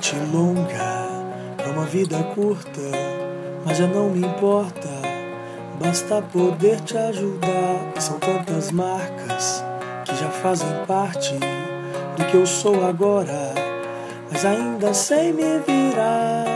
Noite longa é uma vida curta, mas já não me importa. Basta poder te ajudar. São tantas marcas que já fazem parte do que eu sou agora, mas ainda sei me virar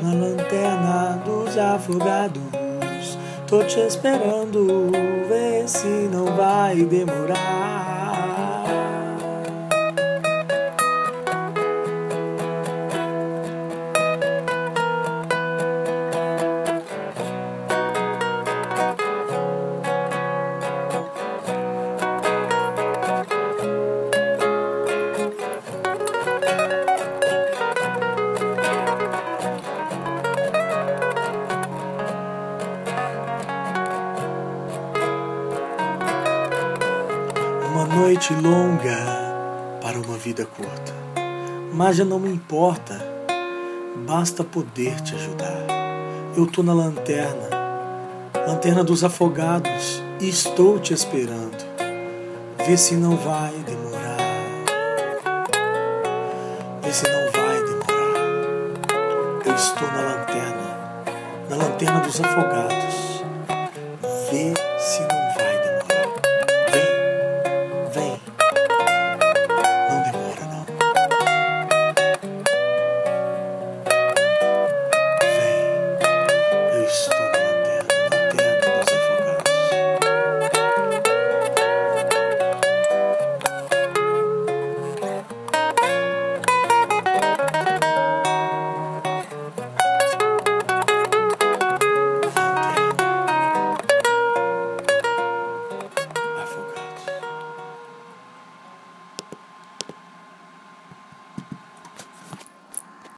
na lanterna dos afogados. Tô te esperando, vê se não vai demorar. Uma noite longa para uma vida curta, mas já não me importa, basta poder te ajudar. Eu tô na lanterna, lanterna dos afogados, e estou te esperando. Vê se não vai demorar, vê se não vai demorar. Eu estou na lanterna, na lanterna dos afogados. Vê se não